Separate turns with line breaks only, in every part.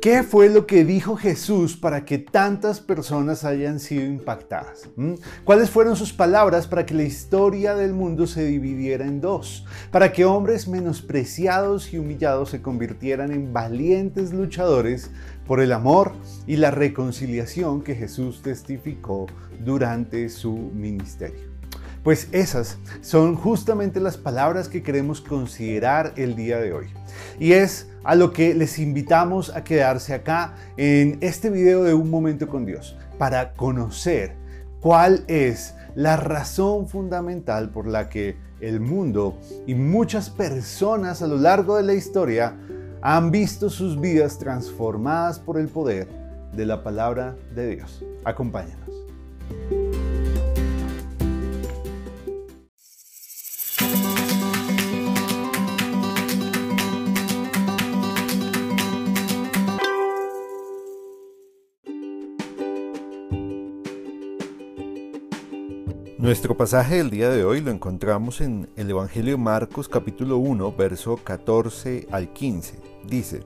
¿Qué fue lo que dijo Jesús para que tantas personas hayan sido impactadas? ¿Mm? ¿Cuáles fueron sus palabras para que la historia del mundo se dividiera en dos? Para que hombres menospreciados y humillados se convirtieran en valientes luchadores por el amor y la reconciliación que Jesús testificó durante su ministerio. Pues esas son justamente las palabras que queremos considerar el día de hoy. Y es a lo que les invitamos a quedarse acá en este video de Un Momento con Dios, para conocer cuál es la razón fundamental por la que el mundo y muchas personas a lo largo de la historia han visto sus vidas transformadas por el poder de la palabra de Dios. Acompáñanos. Nuestro pasaje del día de hoy lo encontramos en el Evangelio de Marcos capítulo 1, verso 14 al 15. Dice,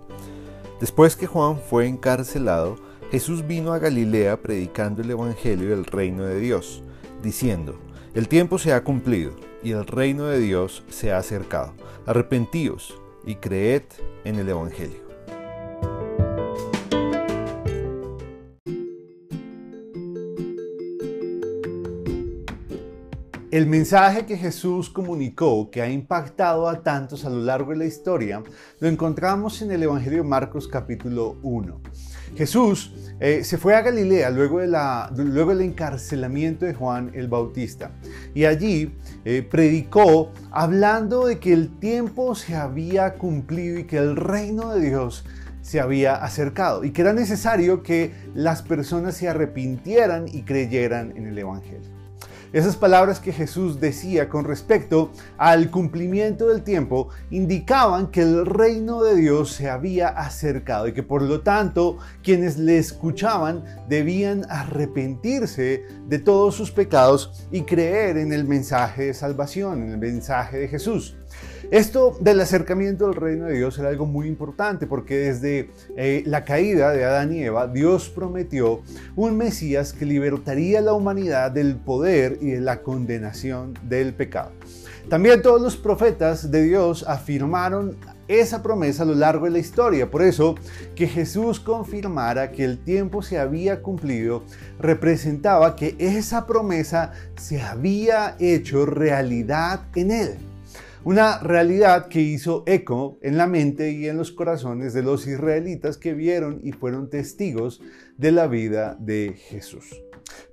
Después que Juan fue encarcelado, Jesús vino a Galilea predicando el Evangelio del reino de Dios, diciendo, El tiempo se ha cumplido y el reino de Dios se ha acercado. Arrepentíos y creed en el Evangelio. El mensaje que Jesús comunicó, que ha impactado a tantos a lo largo de la historia, lo encontramos en el Evangelio de Marcos capítulo 1. Jesús eh, se fue a Galilea luego, del encarcelamiento de Juan el Bautista y allí eh, predicó hablando de que el tiempo se había cumplido y que el reino de Dios se había acercado y que era necesario que las personas se arrepintieran y creyeran en el Evangelio. Esas palabras que Jesús decía con respecto al cumplimiento del tiempo indicaban que el reino de Dios se había acercado y que por lo tanto quienes le escuchaban debían arrepentirse de todos sus pecados y creer en el mensaje de salvación, en el mensaje de Jesús. Esto del acercamiento al reino de Dios era algo muy importante porque desde eh, la caída de Adán y Eva, Dios prometió un Mesías que libertaría a la humanidad del poder y de la condenación del pecado. También todos los profetas de Dios afirmaron esa promesa a lo largo de la historia. Por eso, que Jesús confirmara que el tiempo se había cumplido representaba que esa promesa se había hecho realidad en él. Una realidad que hizo eco en la mente y en los corazones de los israelitas que vieron y fueron testigos de la vida de Jesús.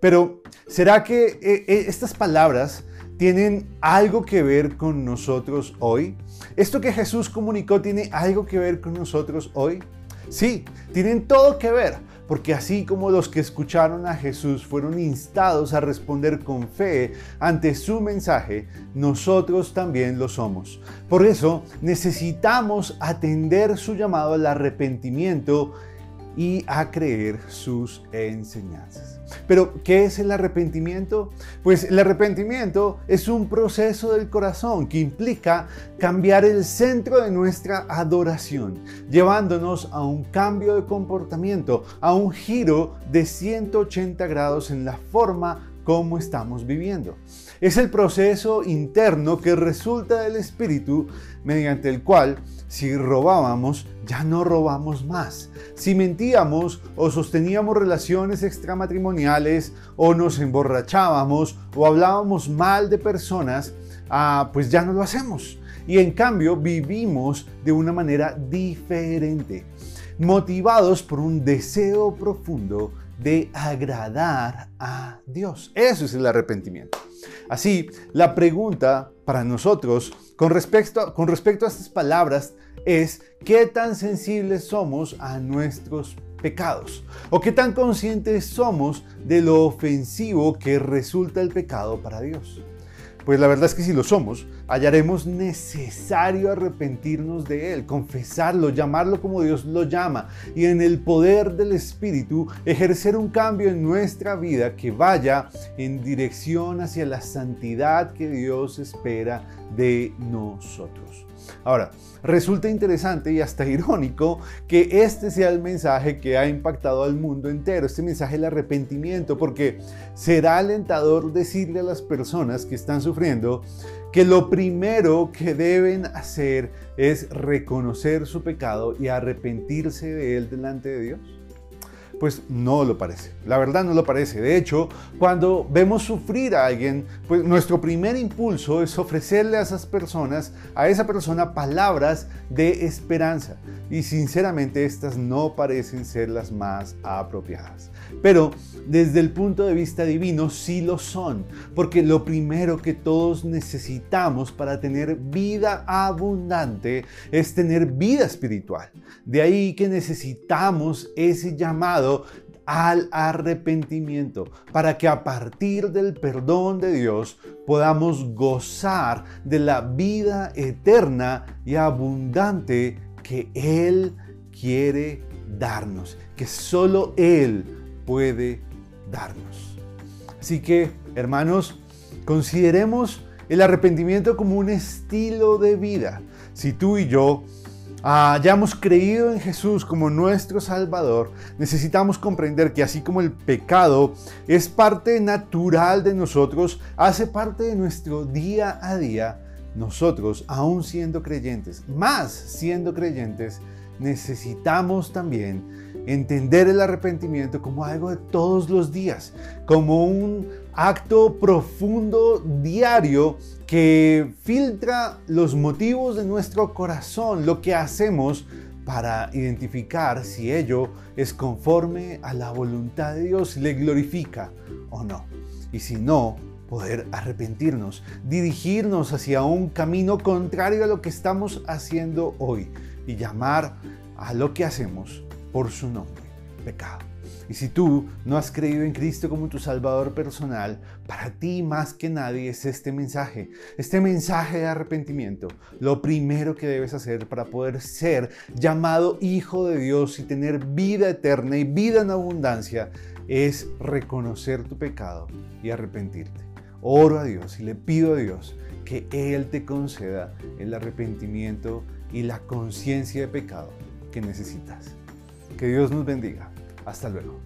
Pero, ¿será que eh, eh, estas palabras tienen algo que ver con nosotros hoy? ¿Esto que Jesús comunicó tiene algo que ver con nosotros hoy? Sí, tienen todo que ver, porque así como los que escucharon a Jesús fueron instados a responder con fe ante su mensaje, nosotros también lo somos. Por eso necesitamos atender su llamado al arrepentimiento y a creer sus enseñanzas. Pero, ¿qué es el arrepentimiento? Pues el arrepentimiento es un proceso del corazón que implica cambiar el centro de nuestra adoración, llevándonos a un cambio de comportamiento, a un giro de 180 grados en la forma como estamos viviendo. Es el proceso interno que resulta del Espíritu mediante el cual si robábamos, ya no robamos más. Si mentíamos o sosteníamos relaciones extramatrimoniales o nos emborrachábamos o hablábamos mal de personas, ah, pues ya no lo hacemos. Y en cambio vivimos de una manera diferente, motivados por un deseo profundo de agradar a Dios. Eso es el arrepentimiento. Así, la pregunta para nosotros con respecto, con respecto a estas palabras es qué tan sensibles somos a nuestros pecados o qué tan conscientes somos de lo ofensivo que resulta el pecado para Dios. Pues la verdad es que si lo somos, hallaremos necesario arrepentirnos de Él, confesarlo, llamarlo como Dios lo llama y en el poder del Espíritu ejercer un cambio en nuestra vida que vaya en dirección hacia la santidad que Dios espera de nosotros. Ahora, resulta interesante y hasta irónico que este sea el mensaje que ha impactado al mundo entero, este mensaje del arrepentimiento, porque será alentador decirle a las personas que están sufriendo que lo primero que deben hacer es reconocer su pecado y arrepentirse de él delante de Dios. Pues no lo parece. La verdad no lo parece. De hecho, cuando vemos sufrir a alguien, pues nuestro primer impulso es ofrecerle a esas personas, a esa persona, palabras de esperanza. Y sinceramente estas no parecen ser las más apropiadas. Pero desde el punto de vista divino sí lo son, porque lo primero que todos necesitamos para tener vida abundante es tener vida espiritual. De ahí que necesitamos ese llamado al arrepentimiento, para que a partir del perdón de Dios podamos gozar de la vida eterna y abundante que Él quiere darnos, que solo Él puede darnos. Así que, hermanos, consideremos el arrepentimiento como un estilo de vida. Si tú y yo hayamos creído en Jesús como nuestro Salvador, necesitamos comprender que así como el pecado es parte natural de nosotros, hace parte de nuestro día a día, nosotros, aún siendo creyentes, más siendo creyentes, necesitamos también entender el arrepentimiento como algo de todos los días, como un acto profundo diario que filtra los motivos de nuestro corazón, lo que hacemos para identificar si ello es conforme a la voluntad de Dios, le glorifica o no. Y si no, poder arrepentirnos, dirigirnos hacia un camino contrario a lo que estamos haciendo hoy y llamar a lo que hacemos por su nombre, pecado. Y si tú no has creído en Cristo como tu Salvador personal, para ti más que nadie es este mensaje, este mensaje de arrepentimiento. Lo primero que debes hacer para poder ser llamado hijo de Dios y tener vida eterna y vida en abundancia es reconocer tu pecado y arrepentirte. Oro a Dios y le pido a Dios que Él te conceda el arrepentimiento y la conciencia de pecado que necesitas. Que Dios nos bendiga. Hasta luego.